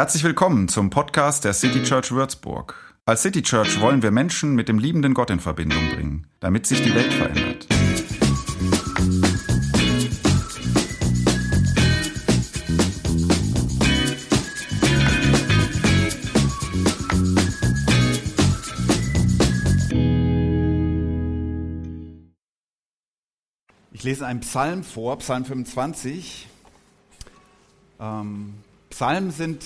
Herzlich willkommen zum Podcast der City Church Würzburg. Als City Church wollen wir Menschen mit dem liebenden Gott in Verbindung bringen, damit sich die Welt verändert. Ich lese einen Psalm vor, Psalm 25. Ähm, Psalmen sind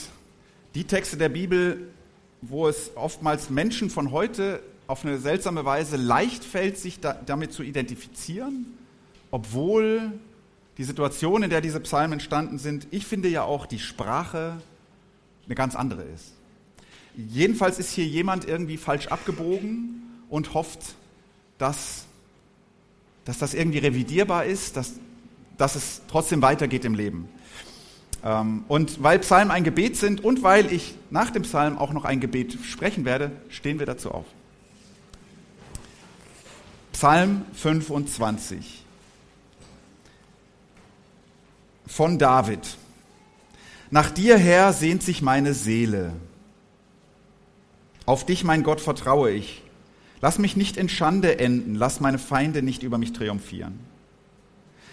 die Texte der Bibel, wo es oftmals Menschen von heute auf eine seltsame Weise leicht fällt, sich da, damit zu identifizieren, obwohl die Situation, in der diese Psalmen entstanden sind, ich finde ja auch die Sprache eine ganz andere ist. Jedenfalls ist hier jemand irgendwie falsch abgebogen und hofft, dass dass das irgendwie revidierbar ist, dass, dass es trotzdem weitergeht im Leben. Ähm, und weil Psalmen ein Gebet sind und weil ich nach dem Psalm auch noch ein Gebet sprechen werde, stehen wir dazu auf. Psalm 25 von David. Nach dir, Herr, sehnt sich meine Seele. Auf dich, mein Gott, vertraue ich. Lass mich nicht in Schande enden, lass meine Feinde nicht über mich triumphieren.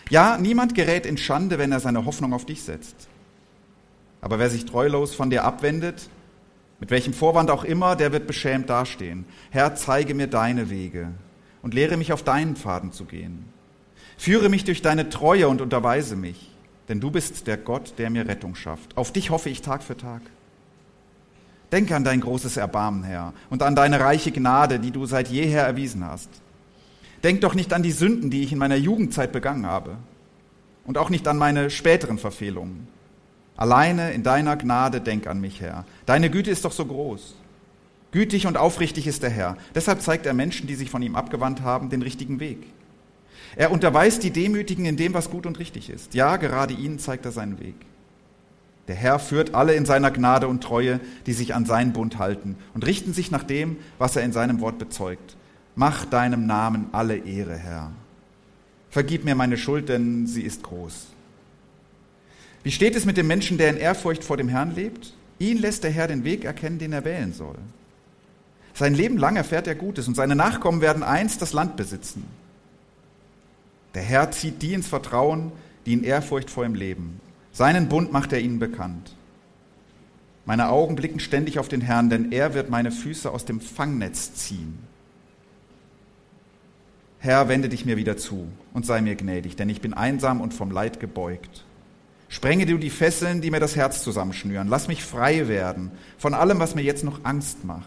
Ja, niemand gerät in Schande, wenn er seine Hoffnung auf dich setzt. Aber wer sich treulos von dir abwendet, mit welchem Vorwand auch immer, der wird beschämt dastehen. Herr, zeige mir deine Wege und lehre mich auf deinen Pfaden zu gehen. Führe mich durch deine Treue und unterweise mich, denn du bist der Gott, der mir Rettung schafft. Auf dich hoffe ich Tag für Tag. Denke an dein großes Erbarmen, Herr, und an deine reiche Gnade, die du seit jeher erwiesen hast. Denk doch nicht an die Sünden, die ich in meiner Jugendzeit begangen habe, und auch nicht an meine späteren Verfehlungen. Alleine in deiner Gnade denk an mich, Herr. Deine Güte ist doch so groß. Gütig und aufrichtig ist der Herr. Deshalb zeigt er Menschen, die sich von ihm abgewandt haben, den richtigen Weg. Er unterweist die Demütigen in dem, was gut und richtig ist. Ja, gerade ihnen zeigt er seinen Weg. Der Herr führt alle in seiner Gnade und Treue, die sich an seinen Bund halten und richten sich nach dem, was er in seinem Wort bezeugt. Mach deinem Namen alle Ehre, Herr. Vergib mir meine Schuld, denn sie ist groß. Wie steht es mit dem Menschen, der in Ehrfurcht vor dem Herrn lebt? Ihn lässt der Herr den Weg erkennen, den er wählen soll. Sein Leben lang erfährt er Gutes und seine Nachkommen werden einst das Land besitzen. Der Herr zieht die ins Vertrauen, die in Ehrfurcht vor ihm leben. Seinen Bund macht er ihnen bekannt. Meine Augen blicken ständig auf den Herrn, denn er wird meine Füße aus dem Fangnetz ziehen. Herr, wende dich mir wieder zu und sei mir gnädig, denn ich bin einsam und vom Leid gebeugt. Sprenge du die Fesseln, die mir das Herz zusammenschnüren. Lass mich frei werden von allem, was mir jetzt noch Angst macht.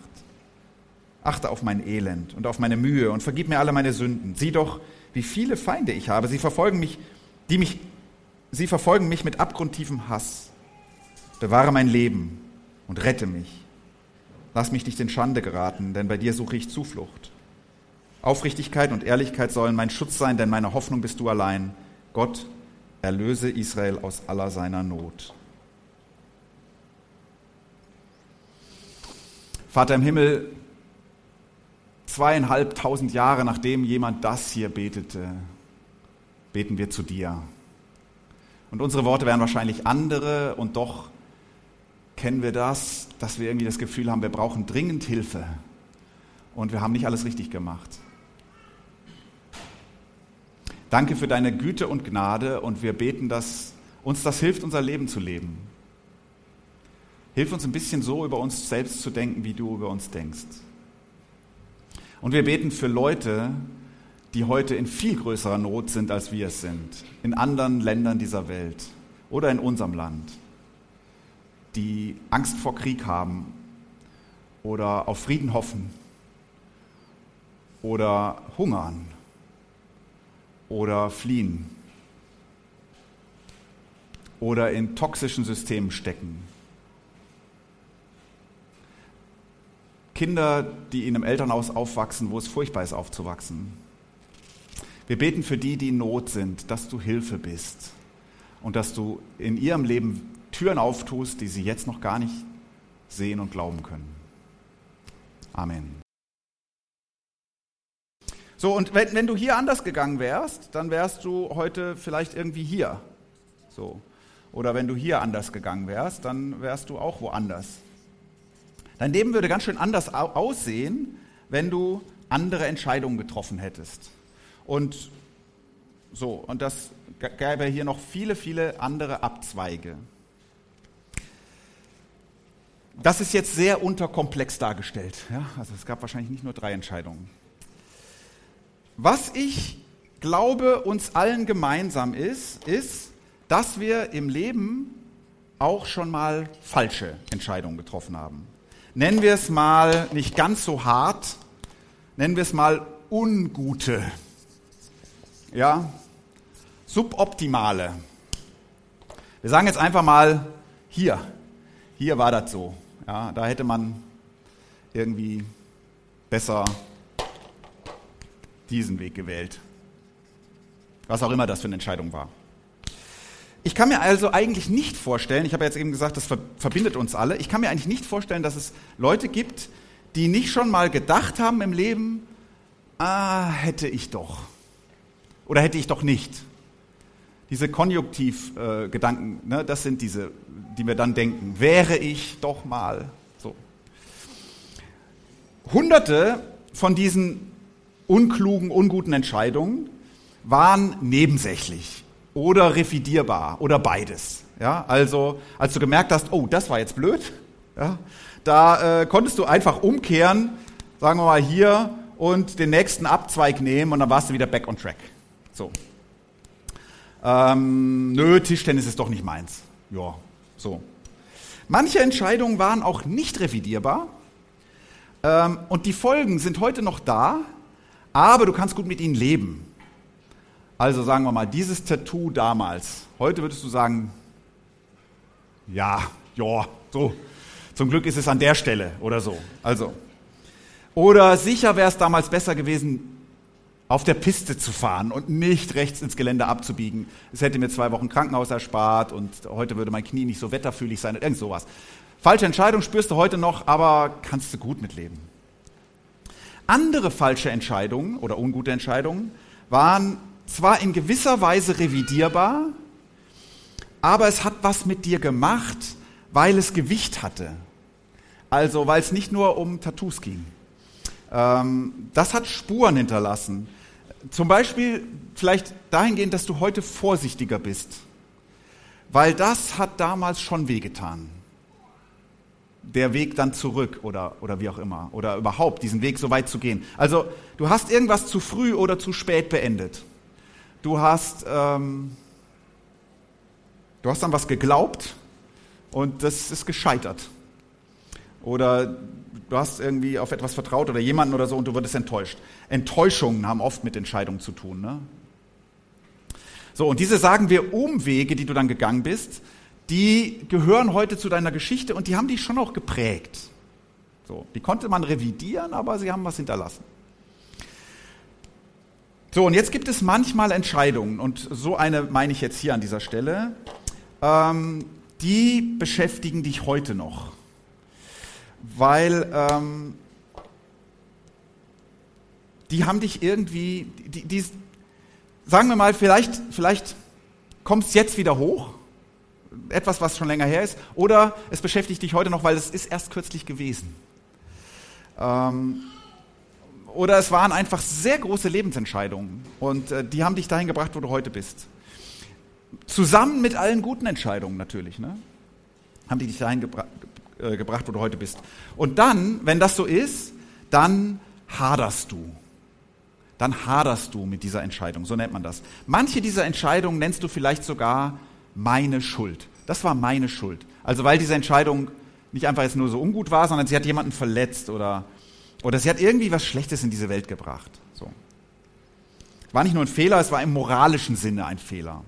Achte auf mein Elend und auf meine Mühe und vergib mir alle meine Sünden. Sieh doch, wie viele Feinde ich habe. Sie verfolgen mich, die mich Sie verfolgen mich mit abgrundtiefem Hass. Bewahre mein Leben und rette mich. Lass mich nicht in Schande geraten, denn bei dir suche ich Zuflucht. Aufrichtigkeit und Ehrlichkeit sollen mein Schutz sein, denn meine Hoffnung bist du allein. Gott, erlöse Israel aus aller seiner Not. Vater im Himmel, zweieinhalbtausend Jahre nachdem jemand das hier betete, beten wir zu dir. Und unsere Worte wären wahrscheinlich andere und doch kennen wir das, dass wir irgendwie das Gefühl haben, wir brauchen dringend Hilfe und wir haben nicht alles richtig gemacht. Danke für deine Güte und Gnade und wir beten, dass uns das hilft, unser Leben zu leben. Hilf uns ein bisschen so über uns selbst zu denken, wie du über uns denkst. Und wir beten für Leute, die heute in viel größerer Not sind, als wir es sind, in anderen Ländern dieser Welt oder in unserem Land, die Angst vor Krieg haben oder auf Frieden hoffen oder hungern oder fliehen oder in toxischen Systemen stecken. Kinder, die in einem Elternhaus aufwachsen, wo es furchtbar ist aufzuwachsen. Wir beten für die, die in Not sind, dass du Hilfe bist und dass du in ihrem Leben Türen auftust, die sie jetzt noch gar nicht sehen und glauben können. Amen. So, und wenn, wenn du hier anders gegangen wärst, dann wärst du heute vielleicht irgendwie hier. So. Oder wenn du hier anders gegangen wärst, dann wärst du auch woanders. Dein Leben würde ganz schön anders aussehen, wenn du andere Entscheidungen getroffen hättest. Und so, und das gäbe hier noch viele, viele andere Abzweige. Das ist jetzt sehr unterkomplex dargestellt. Ja? Also es gab wahrscheinlich nicht nur drei Entscheidungen. Was ich glaube, uns allen gemeinsam ist, ist, dass wir im Leben auch schon mal falsche Entscheidungen getroffen haben. Nennen wir es mal nicht ganz so hart, nennen wir es mal ungute, ja, suboptimale. Wir sagen jetzt einfach mal hier, hier war das so. Ja, da hätte man irgendwie besser diesen Weg gewählt. Was auch immer das für eine Entscheidung war. Ich kann mir also eigentlich nicht vorstellen, ich habe jetzt eben gesagt, das verbindet uns alle, ich kann mir eigentlich nicht vorstellen, dass es Leute gibt, die nicht schon mal gedacht haben im Leben, ah, hätte ich doch. Oder hätte ich doch nicht. Diese Konjunktivgedanken, äh, ne, das sind diese, die wir dann denken, wäre ich doch mal. So. Hunderte von diesen unklugen, unguten Entscheidungen waren nebensächlich oder revidierbar oder beides. Ja, also als du gemerkt hast, oh, das war jetzt blöd, ja, da äh, konntest du einfach umkehren, sagen wir mal hier und den nächsten Abzweig nehmen und dann warst du wieder back on track. So. Ähm, nö, Tischtennis ist doch nicht meins. Ja, so. Manche Entscheidungen waren auch nicht revidierbar ähm, und die Folgen sind heute noch da, aber du kannst gut mit ihnen leben. Also sagen wir mal, dieses Tattoo damals, heute würdest du sagen, ja, ja, so. Zum Glück ist es an der Stelle oder so. Also. Oder sicher wäre es damals besser gewesen, auf der Piste zu fahren und nicht rechts ins Gelände abzubiegen. Es hätte mir zwei Wochen Krankenhaus erspart und heute würde mein Knie nicht so wetterfühlig sein, irgend sowas. Falsche Entscheidung spürst du heute noch, aber kannst du gut mitleben. Andere falsche Entscheidungen oder ungute Entscheidungen waren zwar in gewisser Weise revidierbar, aber es hat was mit dir gemacht, weil es Gewicht hatte. Also weil es nicht nur um Tattoos ging. Ähm, das hat Spuren hinterlassen. Zum Beispiel vielleicht dahingehend, dass du heute vorsichtiger bist, weil das hat damals schon wehgetan. Der Weg dann zurück oder, oder wie auch immer, oder überhaupt diesen Weg so weit zu gehen. Also du hast irgendwas zu früh oder zu spät beendet. Du hast, ähm, du hast an was geglaubt und das ist gescheitert. Oder du hast irgendwie auf etwas vertraut oder jemanden oder so und du wurdest enttäuscht. Enttäuschungen haben oft mit Entscheidungen zu tun. Ne? So, und diese, sagen wir, Umwege, die du dann gegangen bist, die gehören heute zu deiner Geschichte und die haben dich schon auch geprägt. So, die konnte man revidieren, aber sie haben was hinterlassen. So, und jetzt gibt es manchmal Entscheidungen, und so eine meine ich jetzt hier an dieser Stelle, ähm, die beschäftigen dich heute noch weil ähm, die haben dich irgendwie, die, die, sagen wir mal, vielleicht, vielleicht kommt es jetzt wieder hoch, etwas, was schon länger her ist, oder es beschäftigt dich heute noch, weil es ist erst kürzlich gewesen. Ähm, oder es waren einfach sehr große Lebensentscheidungen und äh, die haben dich dahin gebracht, wo du heute bist. Zusammen mit allen guten Entscheidungen natürlich, ne? haben die dich dahin gebra äh, gebracht, wo du heute bist. Und dann, wenn das so ist, dann haderst du. Dann haderst du mit dieser Entscheidung, so nennt man das. Manche dieser Entscheidungen nennst du vielleicht sogar meine Schuld. Das war meine Schuld. Also weil diese Entscheidung nicht einfach jetzt nur so ungut war, sondern sie hat jemanden verletzt oder, oder sie hat irgendwie was Schlechtes in diese Welt gebracht. So. War nicht nur ein Fehler, es war im moralischen Sinne ein Fehler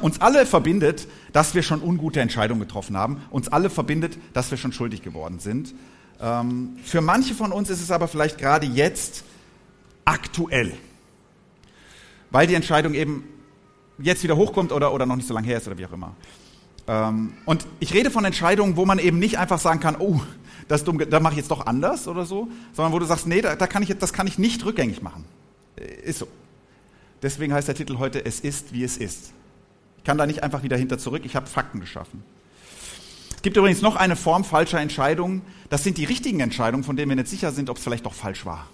uns alle verbindet, dass wir schon ungute Entscheidungen getroffen haben. Uns alle verbindet, dass wir schon schuldig geworden sind. Ähm, für manche von uns ist es aber vielleicht gerade jetzt aktuell, weil die Entscheidung eben jetzt wieder hochkommt oder, oder noch nicht so lange her ist oder wie auch immer. Ähm, und ich rede von Entscheidungen, wo man eben nicht einfach sagen kann, oh, das dumm, da mache ich jetzt doch anders oder so, sondern wo du sagst, nee, da, da kann ich, das kann ich nicht rückgängig machen. Ist so. Deswegen heißt der Titel heute, es ist, wie es ist. Ich kann da nicht einfach wieder hinter zurück, ich habe Fakten geschaffen. Es gibt übrigens noch eine Form falscher Entscheidungen. Das sind die richtigen Entscheidungen, von denen wir nicht sicher sind, ob es vielleicht doch falsch war.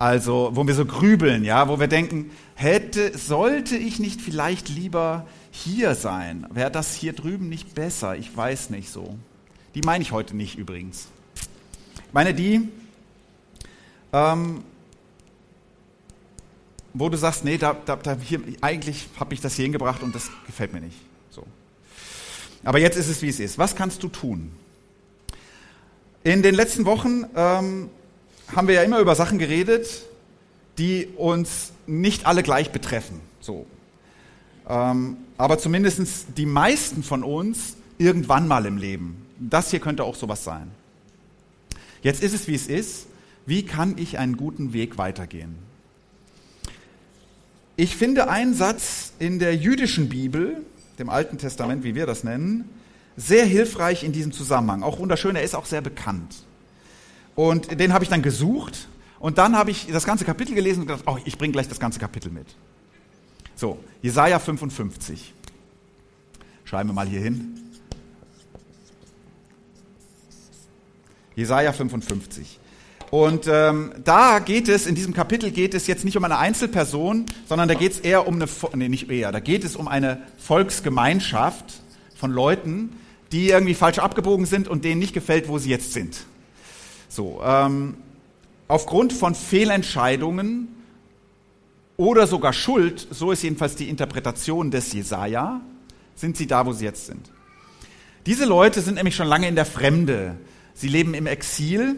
Also, wo wir so grübeln, ja, wo wir denken, hätte, sollte ich nicht vielleicht lieber hier sein? Wäre das hier drüben nicht besser? Ich weiß nicht so. Die meine ich heute nicht übrigens. Ich meine die, ähm, wo du sagst, nee, da, da, da hier, eigentlich habe ich das hier hingebracht und das gefällt mir nicht. So. Aber jetzt ist es, wie es ist. Was kannst du tun? In den letzten Wochen ähm, haben wir ja immer über Sachen geredet, die uns nicht alle gleich betreffen. So. Ähm, aber zumindest die meisten von uns irgendwann mal im Leben. Das hier könnte auch sowas sein. Jetzt ist es, wie es ist. Wie kann ich einen guten Weg weitergehen? Ich finde einen Satz in der jüdischen Bibel, dem Alten Testament, wie wir das nennen, sehr hilfreich in diesem Zusammenhang. Auch wunderschön, er ist auch sehr bekannt. Und den habe ich dann gesucht und dann habe ich das ganze Kapitel gelesen und gedacht, oh, ich bringe gleich das ganze Kapitel mit. So, Jesaja 55. Schreiben wir mal hier hin. Jesaja 55. Und ähm, da geht es, in diesem Kapitel geht es jetzt nicht um eine Einzelperson, sondern da geht es eher um eine, nee, nicht eher, da geht es um eine Volksgemeinschaft von Leuten, die irgendwie falsch abgebogen sind und denen nicht gefällt, wo sie jetzt sind. So, ähm, aufgrund von Fehlentscheidungen oder sogar Schuld, so ist jedenfalls die Interpretation des Jesaja, sind sie da, wo sie jetzt sind. Diese Leute sind nämlich schon lange in der Fremde. Sie leben im Exil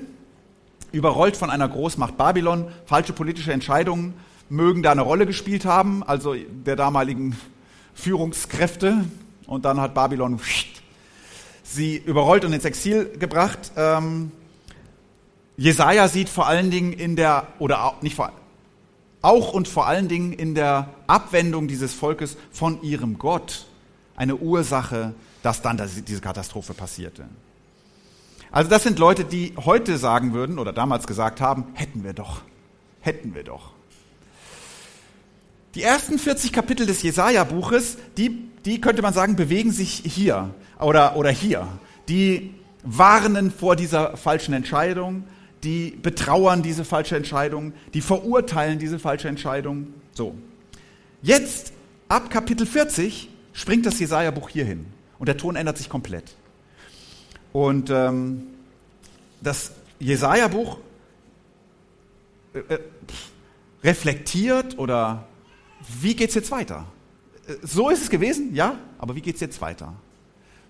überrollt von einer Großmacht Babylon. Falsche politische Entscheidungen mögen da eine Rolle gespielt haben, also der damaligen Führungskräfte. Und dann hat Babylon sie überrollt und ins Exil gebracht. Ähm, Jesaja sieht vor allen Dingen in der, oder nicht vor, auch und vor allen Dingen in der Abwendung dieses Volkes von ihrem Gott eine Ursache, dass dann diese Katastrophe passierte. Also das sind Leute, die heute sagen würden oder damals gesagt haben, hätten wir doch, hätten wir doch. Die ersten 40 Kapitel des Jesaja-Buches, die, die könnte man sagen, bewegen sich hier oder, oder hier. Die warnen vor dieser falschen Entscheidung, die betrauern diese falsche Entscheidung, die verurteilen diese falsche Entscheidung. So. Jetzt, ab Kapitel 40, springt das Jesaja-Buch hierhin und der Ton ändert sich komplett. Und ähm, das Jesaja-Buch äh, äh reflektiert oder wie geht es jetzt weiter? Äh, so ist es gewesen, ja, aber wie geht es jetzt weiter?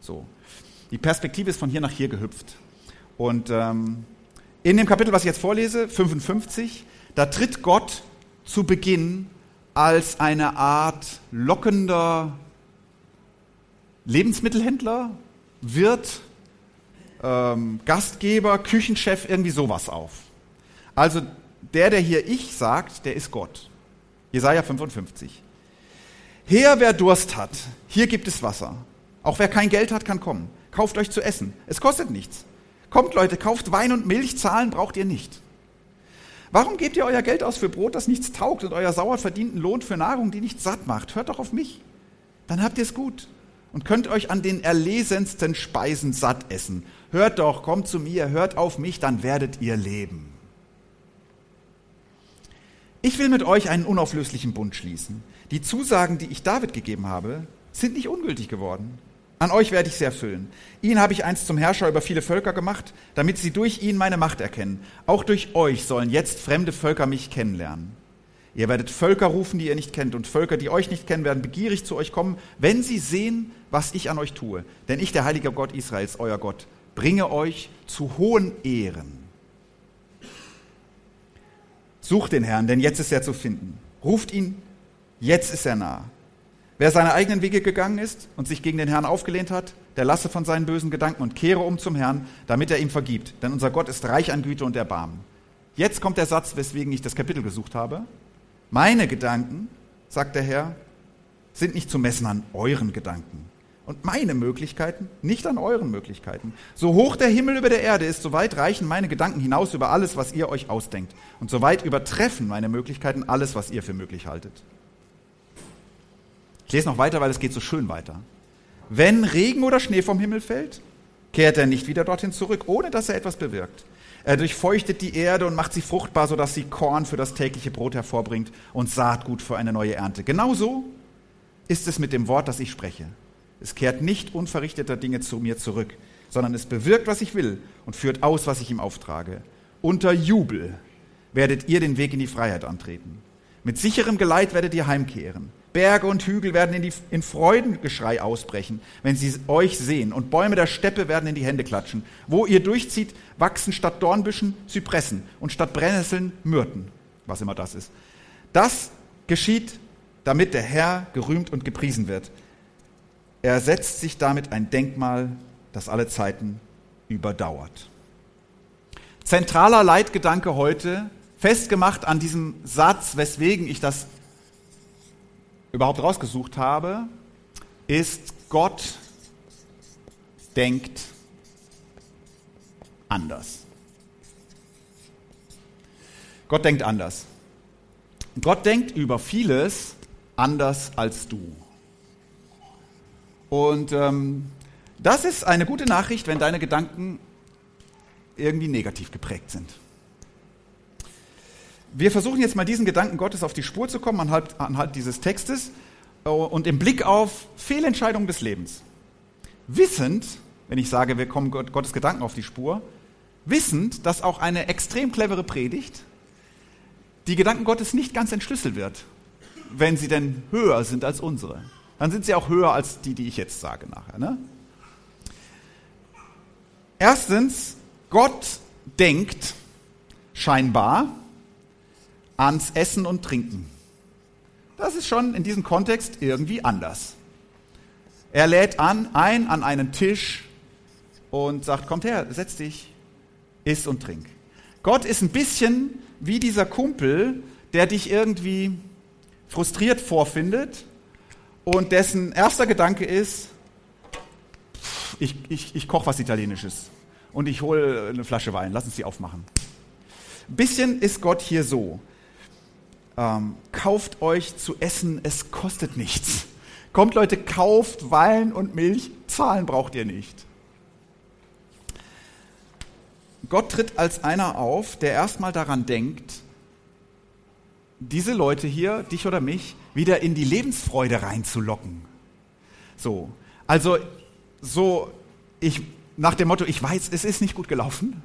So. Die Perspektive ist von hier nach hier gehüpft. Und ähm, in dem Kapitel, was ich jetzt vorlese, 55, da tritt Gott zu Beginn als eine Art lockender Lebensmittelhändler, Wirt, ähm, Gastgeber, Küchenchef, irgendwie sowas auf. Also der, der hier ich sagt, der ist Gott. Jesaja 55. Her, wer Durst hat, hier gibt es Wasser. Auch wer kein Geld hat, kann kommen. Kauft euch zu essen. Es kostet nichts. Kommt Leute, kauft Wein und Milch, zahlen braucht ihr nicht. Warum gebt ihr euer Geld aus für Brot, das nichts taugt und euer sauer verdienten Lohn für Nahrung, die nicht satt macht? Hört doch auf mich. Dann habt ihr es gut und könnt euch an den erlesensten Speisen satt essen. Hört doch, kommt zu mir, hört auf mich, dann werdet ihr leben. Ich will mit euch einen unauflöslichen Bund schließen. Die Zusagen, die ich David gegeben habe, sind nicht ungültig geworden. An euch werde ich sie erfüllen. Ihn habe ich einst zum Herrscher über viele Völker gemacht, damit sie durch ihn meine Macht erkennen. Auch durch euch sollen jetzt fremde Völker mich kennenlernen. Ihr werdet Völker rufen, die ihr nicht kennt, und Völker, die euch nicht kennen, werden begierig zu euch kommen, wenn sie sehen, was ich an euch tue. Denn ich, der heilige Gott Israels, euer Gott, bringe euch zu hohen Ehren. Sucht den Herrn, denn jetzt ist er zu finden. Ruft ihn, jetzt ist er nah. Wer seine eigenen Wege gegangen ist und sich gegen den Herrn aufgelehnt hat, der lasse von seinen bösen Gedanken und kehre um zum Herrn, damit er ihm vergibt. Denn unser Gott ist reich an Güte und Erbarmen. Jetzt kommt der Satz, weswegen ich das Kapitel gesucht habe. Meine Gedanken, sagt der Herr, sind nicht zu messen an euren Gedanken. Und meine Möglichkeiten nicht an euren Möglichkeiten. So hoch der Himmel über der Erde ist, so weit reichen meine Gedanken hinaus über alles, was ihr euch ausdenkt. Und so weit übertreffen meine Möglichkeiten alles, was ihr für möglich haltet. Ich lese noch weiter, weil es geht so schön weiter. Wenn Regen oder Schnee vom Himmel fällt, kehrt er nicht wieder dorthin zurück, ohne dass er etwas bewirkt. Er durchfeuchtet die Erde und macht sie fruchtbar, sodass sie Korn für das tägliche Brot hervorbringt und Saatgut für eine neue Ernte. Genauso ist es mit dem Wort, das ich spreche. Es kehrt nicht unverrichteter Dinge zu mir zurück, sondern es bewirkt, was ich will und führt aus, was ich ihm auftrage. Unter Jubel werdet ihr den Weg in die Freiheit antreten. Mit sicherem Geleit werdet ihr heimkehren. Berge und Hügel werden in, die, in Freudengeschrei ausbrechen, wenn sie euch sehen, und Bäume der Steppe werden in die Hände klatschen. Wo ihr durchzieht, wachsen statt Dornbüschen Zypressen und statt Brennnesseln Myrten, was immer das ist. Das geschieht, damit der Herr gerühmt und gepriesen wird. Er setzt sich damit ein Denkmal, das alle Zeiten überdauert. Zentraler Leitgedanke heute, festgemacht an diesem Satz, weswegen ich das überhaupt rausgesucht habe, ist, Gott denkt anders. Gott denkt anders. Gott denkt über vieles anders als du. Und ähm, das ist eine gute Nachricht, wenn deine Gedanken irgendwie negativ geprägt sind. Wir versuchen jetzt mal diesen Gedanken Gottes auf die Spur zu kommen anhand, anhand dieses Textes äh, und im Blick auf Fehlentscheidungen des Lebens. Wissend, wenn ich sage, wir kommen Gottes Gedanken auf die Spur, wissend, dass auch eine extrem clevere Predigt die Gedanken Gottes nicht ganz entschlüsselt wird, wenn sie denn höher sind als unsere. Dann sind sie auch höher als die, die ich jetzt sage nachher. Ne? Erstens, Gott denkt scheinbar ans Essen und Trinken. Das ist schon in diesem Kontext irgendwie anders. Er lädt an, ein an einen Tisch und sagt, kommt her, setz dich, iss und trink. Gott ist ein bisschen wie dieser Kumpel, der dich irgendwie frustriert vorfindet und dessen erster Gedanke ist, ich, ich, ich koche was Italienisches und ich hole eine Flasche Wein, lass uns die aufmachen. Ein bisschen ist Gott hier so ähm, kauft euch zu essen, es kostet nichts. Kommt Leute, kauft Wein und Milch, zahlen braucht ihr nicht. Gott tritt als einer auf, der erstmal daran denkt, diese Leute hier, dich oder mich, wieder in die Lebensfreude reinzulocken. So, also so, ich, nach dem Motto, ich weiß, es ist nicht gut gelaufen,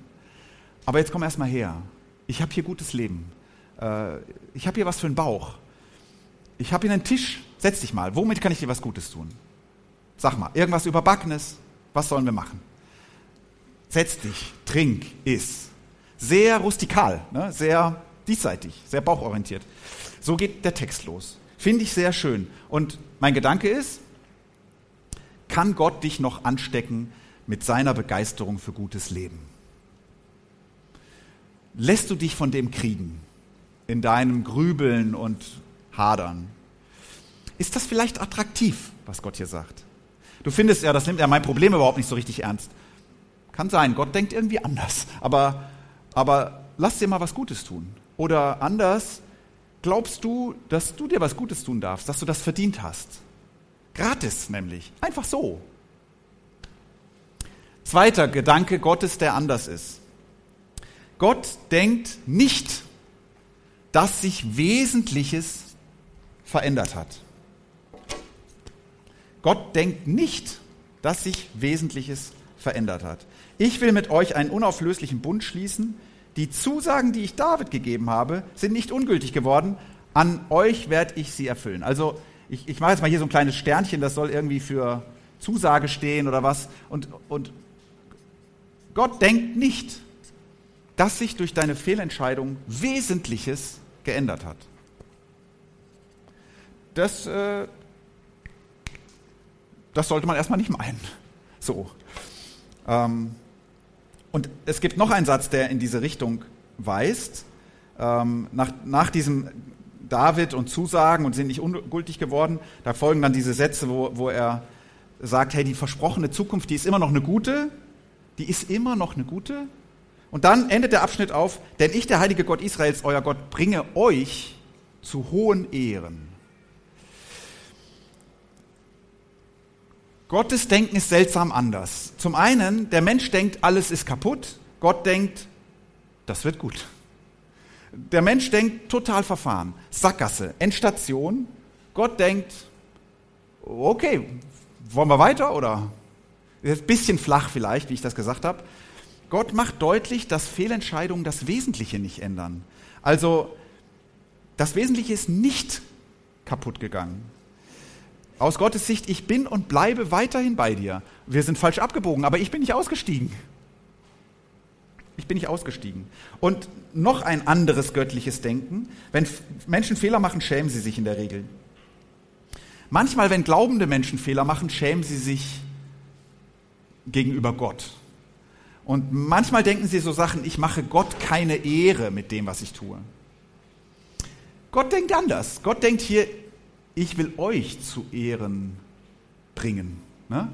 aber jetzt komm erstmal her. Ich habe hier gutes Leben äh, ich habe hier was für einen Bauch. Ich habe hier einen Tisch, setz dich mal, womit kann ich dir was Gutes tun? Sag mal, irgendwas Überbackenes, was sollen wir machen? Setz dich, trink, iss. Sehr rustikal, ne? sehr diesseitig, sehr bauchorientiert. So geht der Text los. Finde ich sehr schön. Und mein Gedanke ist, kann Gott dich noch anstecken mit seiner Begeisterung für gutes Leben? Lässt du dich von dem kriegen? In deinem Grübeln und Hadern. Ist das vielleicht attraktiv, was Gott hier sagt? Du findest ja, das nimmt ja mein Problem überhaupt nicht so richtig ernst. Kann sein, Gott denkt irgendwie anders. Aber, aber lass dir mal was Gutes tun. Oder anders, glaubst du, dass du dir was Gutes tun darfst, dass du das verdient hast? Gratis nämlich. Einfach so. Zweiter Gedanke Gottes, der anders ist. Gott denkt nicht dass sich Wesentliches verändert hat. Gott denkt nicht, dass sich Wesentliches verändert hat. Ich will mit euch einen unauflöslichen Bund schließen. Die Zusagen, die ich David gegeben habe, sind nicht ungültig geworden. An euch werde ich sie erfüllen. Also ich, ich mache jetzt mal hier so ein kleines Sternchen, das soll irgendwie für Zusage stehen oder was. Und, und Gott denkt nicht, dass sich durch deine Fehlentscheidung Wesentliches geändert hat. Das, äh, das sollte man erstmal nicht meinen. So. Ähm, und es gibt noch einen Satz, der in diese Richtung weist. Ähm, nach, nach diesem David und Zusagen und sind nicht ungültig geworden, da folgen dann diese Sätze, wo, wo er sagt, hey, die versprochene Zukunft, die ist immer noch eine gute, die ist immer noch eine gute, und dann endet der Abschnitt auf, denn ich, der heilige Gott Israels, euer Gott, bringe euch zu hohen Ehren. Gottes Denken ist seltsam anders. Zum einen, der Mensch denkt, alles ist kaputt. Gott denkt, das wird gut. Der Mensch denkt total verfahren. Sackgasse, Endstation. Gott denkt, okay, wollen wir weiter oder? Ein bisschen flach vielleicht, wie ich das gesagt habe. Gott macht deutlich, dass Fehlentscheidungen das Wesentliche nicht ändern. Also das Wesentliche ist nicht kaputt gegangen. Aus Gottes Sicht, ich bin und bleibe weiterhin bei dir. Wir sind falsch abgebogen, aber ich bin nicht ausgestiegen. Ich bin nicht ausgestiegen. Und noch ein anderes göttliches Denken. Wenn Menschen Fehler machen, schämen sie sich in der Regel. Manchmal, wenn glaubende Menschen Fehler machen, schämen sie sich gegenüber Gott. Und manchmal denken sie so Sachen, ich mache Gott keine Ehre mit dem, was ich tue. Gott denkt anders. Gott denkt hier, ich will euch zu Ehren bringen. Ne?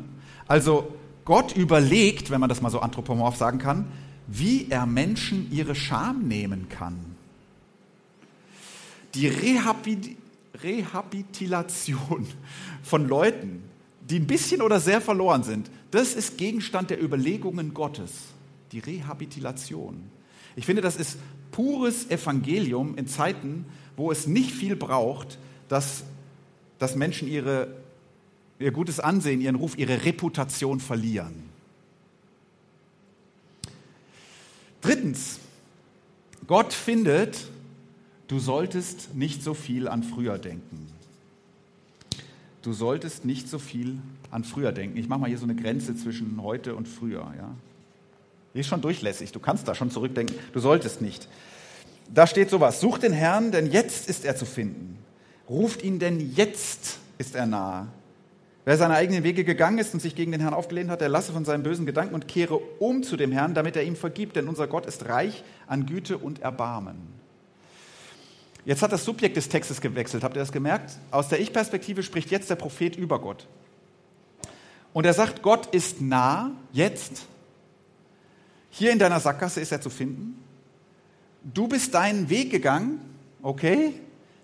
Also Gott überlegt, wenn man das mal so anthropomorph sagen kann, wie er Menschen ihre Scham nehmen kann. Die Rehabilitation von Leuten, die ein bisschen oder sehr verloren sind, das ist Gegenstand der Überlegungen Gottes. Die Rehabilitation. Ich finde, das ist pures Evangelium in Zeiten, wo es nicht viel braucht, dass, dass Menschen ihre, ihr gutes Ansehen, ihren Ruf, ihre Reputation verlieren. Drittens, Gott findet, du solltest nicht so viel an früher denken. Du solltest nicht so viel an früher denken. Ich mache mal hier so eine Grenze zwischen heute und früher. Ja? Die ist schon durchlässig. Du kannst da schon zurückdenken. Du solltest nicht. Da steht sowas. Sucht den Herrn, denn jetzt ist er zu finden. Ruft ihn, denn jetzt ist er nahe. Wer seine eigenen Wege gegangen ist und sich gegen den Herrn aufgelehnt hat, der lasse von seinen bösen Gedanken und kehre um zu dem Herrn, damit er ihm vergibt, denn unser Gott ist reich an Güte und Erbarmen. Jetzt hat das Subjekt des Textes gewechselt. Habt ihr das gemerkt? Aus der Ich-Perspektive spricht jetzt der Prophet über Gott. Und er sagt, Gott ist nah, jetzt. Hier in deiner Sackgasse ist er zu finden. Du bist deinen Weg gegangen, okay?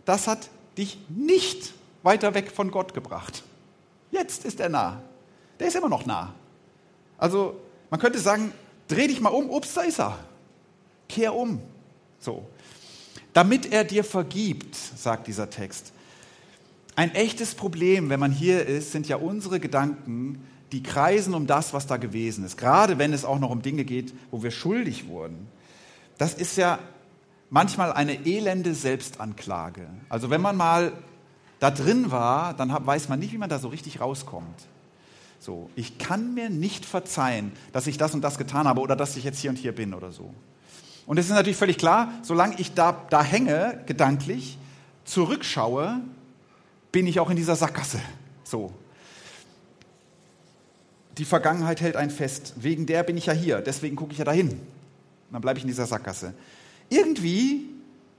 Das hat dich nicht weiter weg von Gott gebracht. Jetzt ist er nah. Der ist immer noch nah. Also man könnte sagen, dreh dich mal um, ups, da ist er. Kehr um. So. Damit er dir vergibt, sagt dieser Text. Ein echtes Problem, wenn man hier ist, sind ja unsere Gedanken, die kreisen um das, was da gewesen ist. Gerade wenn es auch noch um Dinge geht, wo wir schuldig wurden. Das ist ja manchmal eine elende Selbstanklage. Also wenn man mal da drin war, dann weiß man nicht, wie man da so richtig rauskommt. So, ich kann mir nicht verzeihen, dass ich das und das getan habe oder dass ich jetzt hier und hier bin oder so. Und es ist natürlich völlig klar, solange ich da, da hänge, gedanklich, zurückschaue, bin ich auch in dieser Sackgasse. So. Die Vergangenheit hält einen fest. Wegen der bin ich ja hier, deswegen gucke ich ja dahin. Und dann bleibe ich in dieser Sackgasse. Irgendwie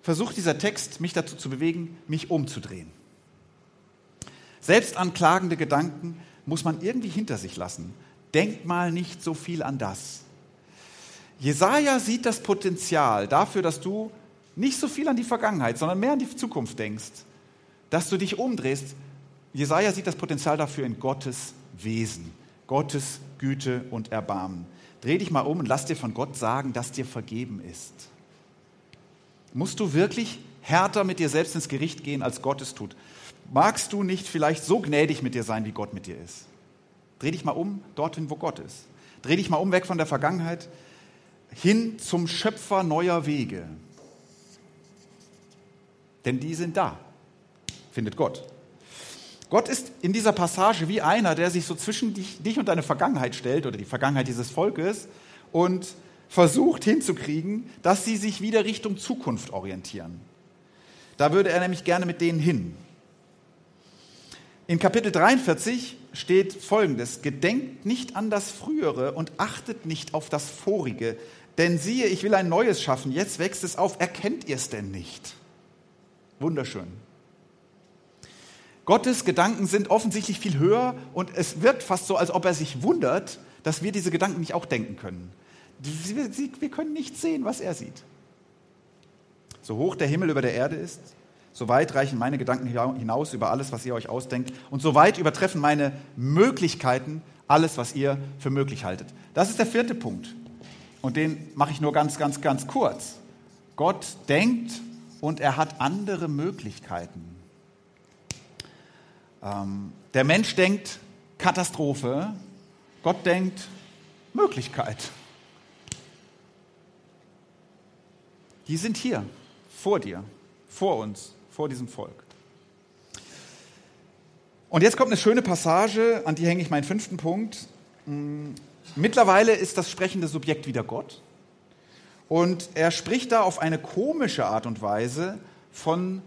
versucht dieser Text, mich dazu zu bewegen, mich umzudrehen. Selbstanklagende Gedanken muss man irgendwie hinter sich lassen. Denk mal nicht so viel an das. Jesaja sieht das Potenzial dafür, dass du nicht so viel an die Vergangenheit, sondern mehr an die Zukunft denkst, dass du dich umdrehst. Jesaja sieht das Potenzial dafür in Gottes Wesen, Gottes Güte und Erbarmen. Dreh dich mal um und lass dir von Gott sagen, dass dir vergeben ist. Musst du wirklich härter mit dir selbst ins Gericht gehen, als Gott es tut? magst du nicht vielleicht so gnädig mit dir sein, wie Gott mit dir ist? Dreh dich mal um dorthin, wo Gott ist. Dreh dich mal um weg von der Vergangenheit hin zum Schöpfer neuer Wege. Denn die sind da, findet Gott. Gott ist in dieser Passage wie einer, der sich so zwischen dich, dich und deine Vergangenheit stellt oder die Vergangenheit dieses Volkes und versucht hinzukriegen, dass sie sich wieder Richtung Zukunft orientieren. Da würde er nämlich gerne mit denen hin. In Kapitel 43 steht folgendes, gedenkt nicht an das Frühere und achtet nicht auf das Vorige, denn siehe, ich will ein Neues schaffen, jetzt wächst es auf, erkennt ihr es denn nicht? Wunderschön. Gottes Gedanken sind offensichtlich viel höher und es wirkt fast so, als ob er sich wundert, dass wir diese Gedanken nicht auch denken können. Wir können nicht sehen, was er sieht. So hoch der Himmel über der Erde ist, So weit reichen meine Gedanken hinaus über alles, was ihr euch ausdenkt. Und so weit übertreffen meine Möglichkeiten alles, was ihr für möglich haltet. Das ist der vierte Punkt. Und den mache ich nur ganz, ganz, ganz kurz. Gott denkt und er hat andere Möglichkeiten. Ähm, der Mensch denkt Katastrophe, Gott denkt Möglichkeit. Die sind hier, vor dir, vor uns, vor diesem Volk. Und jetzt kommt eine schöne Passage, an die hänge ich meinen fünften Punkt. Mittlerweile ist das sprechende Subjekt wieder Gott. Und er spricht da auf eine komische Art und Weise von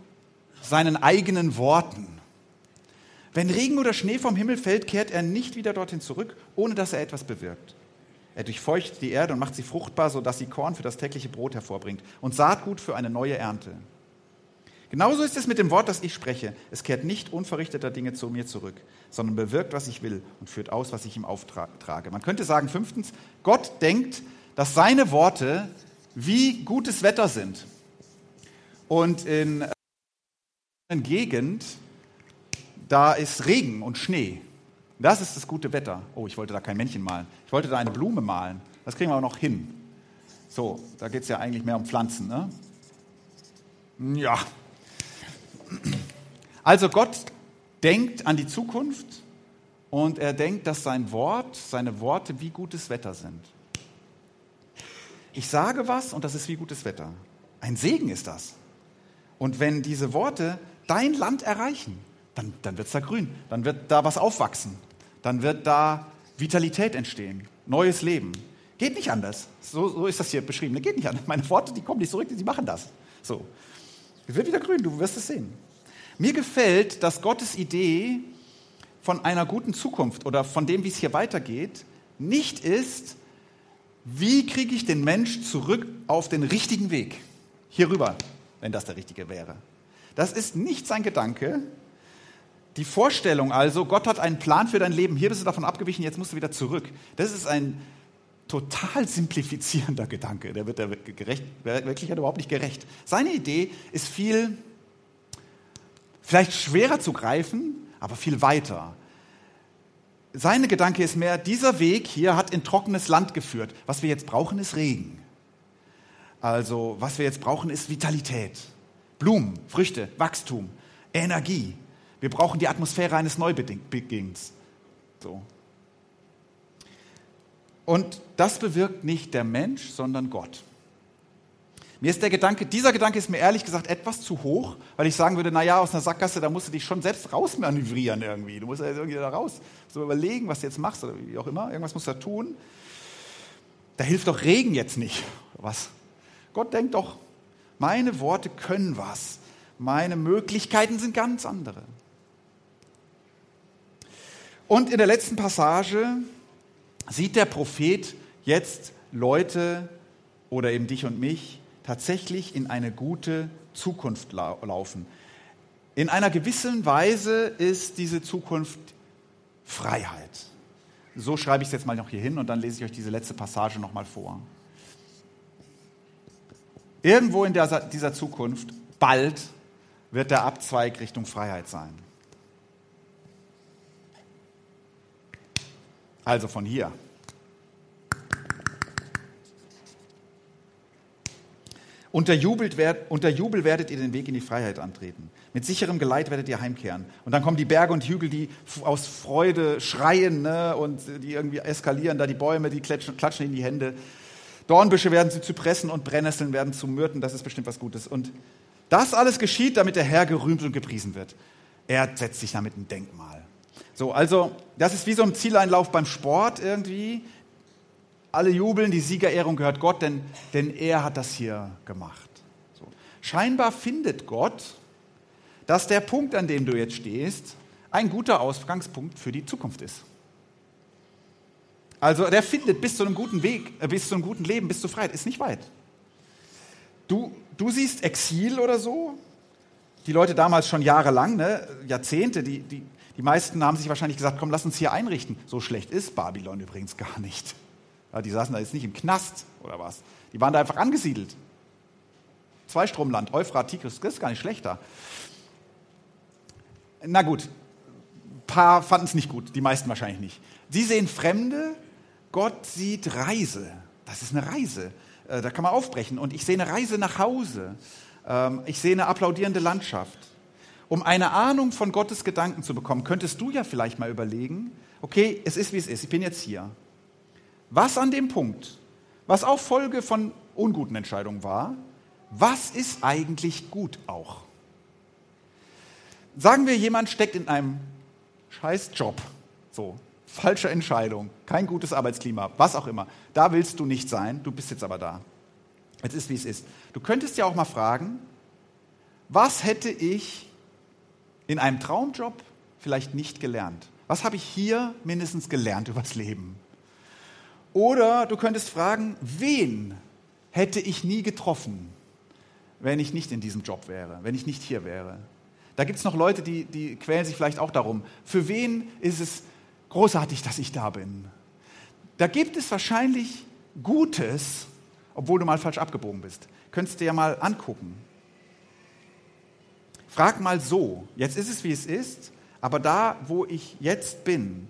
seinen eigenen Worten. Wenn Regen oder Schnee vom Himmel fällt, kehrt er nicht wieder dorthin zurück, ohne dass er etwas bewirkt. Er durchfeuchtet die Erde und macht sie fruchtbar, sodass sie Korn für das tägliche Brot hervorbringt und Saatgut für eine neue Ernte. Genauso ist es mit dem Wort, das ich spreche. Es kehrt nicht unverrichteter Dinge zu mir zurück, sondern bewirkt, was ich will und führt aus, was ich ihm auftrage. Man könnte sagen, fünftens, Gott denkt, dass seine Worte wie gutes Wetter sind. Und in einer Gegend, da ist Regen und Schnee. Das ist das gute Wetter. Oh, ich wollte da kein Männchen malen. Ich wollte da eine Blume malen. Das kriegen wir auch noch hin. So, da geht es ja eigentlich mehr um Pflanzen. Ne? Ja, also Gott denkt an die Zukunft und er denkt, dass sein Wort, seine Worte wie gutes Wetter sind. Ich sage was und das ist wie gutes Wetter. Ein Segen ist das. Und wenn diese Worte dein Land erreichen, dann, dann wird es da grün, dann wird da was aufwachsen, dann wird da Vitalität entstehen, neues Leben. Geht nicht anders. So, so ist das hier beschrieben. Geht nicht anders. Meine Worte, die kommen nicht zurück, die machen das. So. Es wird wieder grün, du wirst es sehen. Mir gefällt, dass Gottes Idee von einer guten Zukunft oder von dem, wie es hier weitergeht, nicht ist, wie kriege ich den Mensch zurück auf den richtigen Weg? Hierüber, wenn das der richtige wäre. Das ist nicht sein Gedanke. Die Vorstellung also, Gott hat einen Plan für dein Leben, hier bist du davon abgewichen, jetzt musst du wieder zurück. Das ist ein total simplifizierender Gedanke. Der wird der gerecht, Wirklichkeit überhaupt nicht gerecht. Seine Idee ist viel, vielleicht schwerer zu greifen, aber viel weiter. Seine Gedanke ist mehr, dieser Weg hier hat in trockenes Land geführt. Was wir jetzt brauchen, ist Regen. Also, was wir jetzt brauchen, ist Vitalität. Blumen, Früchte, Wachstum, Energie. Wir brauchen die Atmosphäre eines Neubeginns. So. Und das bewirkt nicht der Mensch, sondern Gott. Mir ist der Gedanke, dieser Gedanke ist mir ehrlich gesagt etwas zu hoch, weil ich sagen würde, naja, aus einer Sackgasse, da musst du dich schon selbst rausmanövrieren irgendwie. Du musst ja irgendwie da raus, so überlegen, was du jetzt machst oder wie auch immer. Irgendwas musst du da tun. Da hilft doch Regen jetzt nicht. Was? Gott denkt doch, meine Worte können was. Meine Möglichkeiten sind ganz andere. Und in der letzten Passage sieht der Prophet jetzt Leute oder eben dich und mich tatsächlich in eine gute Zukunft laufen. In einer gewissen Weise ist diese Zukunft Freiheit. So schreibe ich es jetzt mal noch hier hin und dann lese ich euch diese letzte Passage nochmal vor. Irgendwo in der, dieser Zukunft, bald, wird der Abzweig Richtung Freiheit sein. Also von hier. Unter Jubel, unter Jubel werdet ihr den Weg in die Freiheit antreten. Mit sicherem Geleit werdet ihr heimkehren. Und dann kommen die Berge und Hügel, die aus Freude schreien ne? und die irgendwie eskalieren. Da die Bäume, die klatschen, klatschen in die Hände. Dornbüsche werden zu Zypressen und Brennnesseln werden zu Myrten. Das ist bestimmt was Gutes. Und das alles geschieht, damit der Herr gerühmt und gepriesen wird. Er setzt sich damit ein Denkmal. So, also das ist wie so ein Zieleinlauf beim Sport irgendwie. Alle jubeln, die Siegerehrung gehört Gott, denn, denn er hat das hier gemacht. So. Scheinbar findet Gott, dass der Punkt, an dem du jetzt stehst, ein guter Ausgangspunkt für die Zukunft ist. Also der findet bis zu einem guten Weg, äh, bis zu einem guten Leben, bis zur Freiheit, ist nicht weit. Du, du siehst Exil oder so, die Leute damals schon jahrelang, ne, Jahrzehnte, die, die, die meisten haben sich wahrscheinlich gesagt, komm, lass uns hier einrichten. So schlecht ist Babylon übrigens gar nicht. Die saßen da jetzt nicht im Knast oder was. Die waren da einfach angesiedelt. Zweistromland, Euphrat, Tigris, das ist gar nicht schlechter. Na gut, ein paar fanden es nicht gut, die meisten wahrscheinlich nicht. Sie sehen Fremde, Gott sieht Reise. Das ist eine Reise. Äh, da kann man aufbrechen. Und ich sehe eine Reise nach Hause. Ähm, ich sehe eine applaudierende Landschaft. Um eine Ahnung von Gottes Gedanken zu bekommen, könntest du ja vielleicht mal überlegen, okay, es ist wie es ist, ich bin jetzt hier. Was an dem Punkt, was auch Folge von unguten Entscheidungen war, was ist eigentlich gut auch? Sagen wir, jemand steckt in einem scheiß Job, so, falsche Entscheidung, kein gutes Arbeitsklima, was auch immer. Da willst du nicht sein, du bist jetzt aber da. Es ist, wie es ist. Du könntest ja auch mal fragen, was hätte ich in einem Traumjob vielleicht nicht gelernt? Was habe ich hier mindestens gelernt übers Leben? Oder du könntest fragen, wen hätte ich nie getroffen, wenn ich nicht in diesem Job wäre, wenn ich nicht hier wäre? Da gibt es noch Leute, die, die quälen sich vielleicht auch darum. Für wen ist es großartig, dass ich da bin? Da gibt es wahrscheinlich Gutes, obwohl du mal falsch abgebogen bist. Könntest du dir ja mal angucken. Frag mal so, jetzt ist es wie es ist, aber da, wo ich jetzt bin,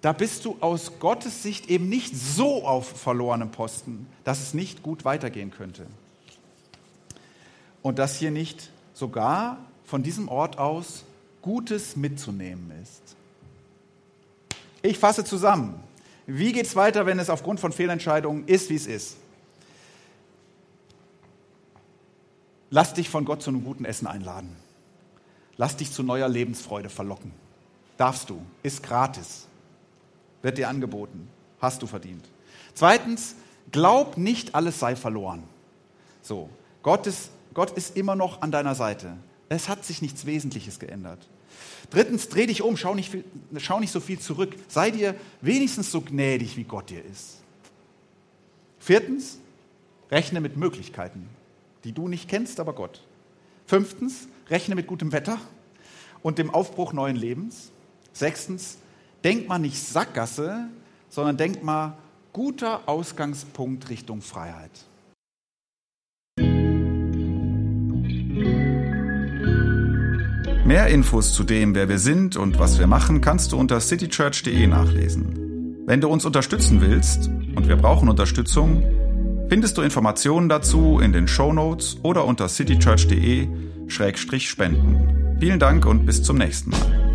da bist du aus Gottes Sicht eben nicht so auf verlorenem Posten, dass es nicht gut weitergehen könnte. Und dass hier nicht sogar von diesem Ort aus Gutes mitzunehmen ist. Ich fasse zusammen. Wie geht es weiter, wenn es aufgrund von Fehlentscheidungen ist, wie es ist? Lass dich von Gott zu einem guten Essen einladen. Lass dich zu neuer Lebensfreude verlocken. Darfst du, ist gratis, wird dir angeboten, hast du verdient. Zweitens, glaub nicht, alles sei verloren. So, Gott ist, Gott ist immer noch an deiner Seite. Es hat sich nichts Wesentliches geändert. Drittens, dreh dich um, schau nicht, viel, schau nicht so viel zurück. Sei dir wenigstens so gnädig, wie Gott dir ist. Viertens, rechne mit Möglichkeiten die du nicht kennst, aber Gott. Fünftens, rechne mit gutem Wetter und dem Aufbruch neuen Lebens. Sechstens, denk mal nicht Sackgasse, sondern denk mal guter Ausgangspunkt Richtung Freiheit. Mehr Infos zu dem, wer wir sind und was wir machen, kannst du unter citychurch.de nachlesen. Wenn du uns unterstützen willst, und wir brauchen Unterstützung, Findest du Informationen dazu in den Show Notes oder unter citychurch.de-spenden. Vielen Dank und bis zum nächsten Mal.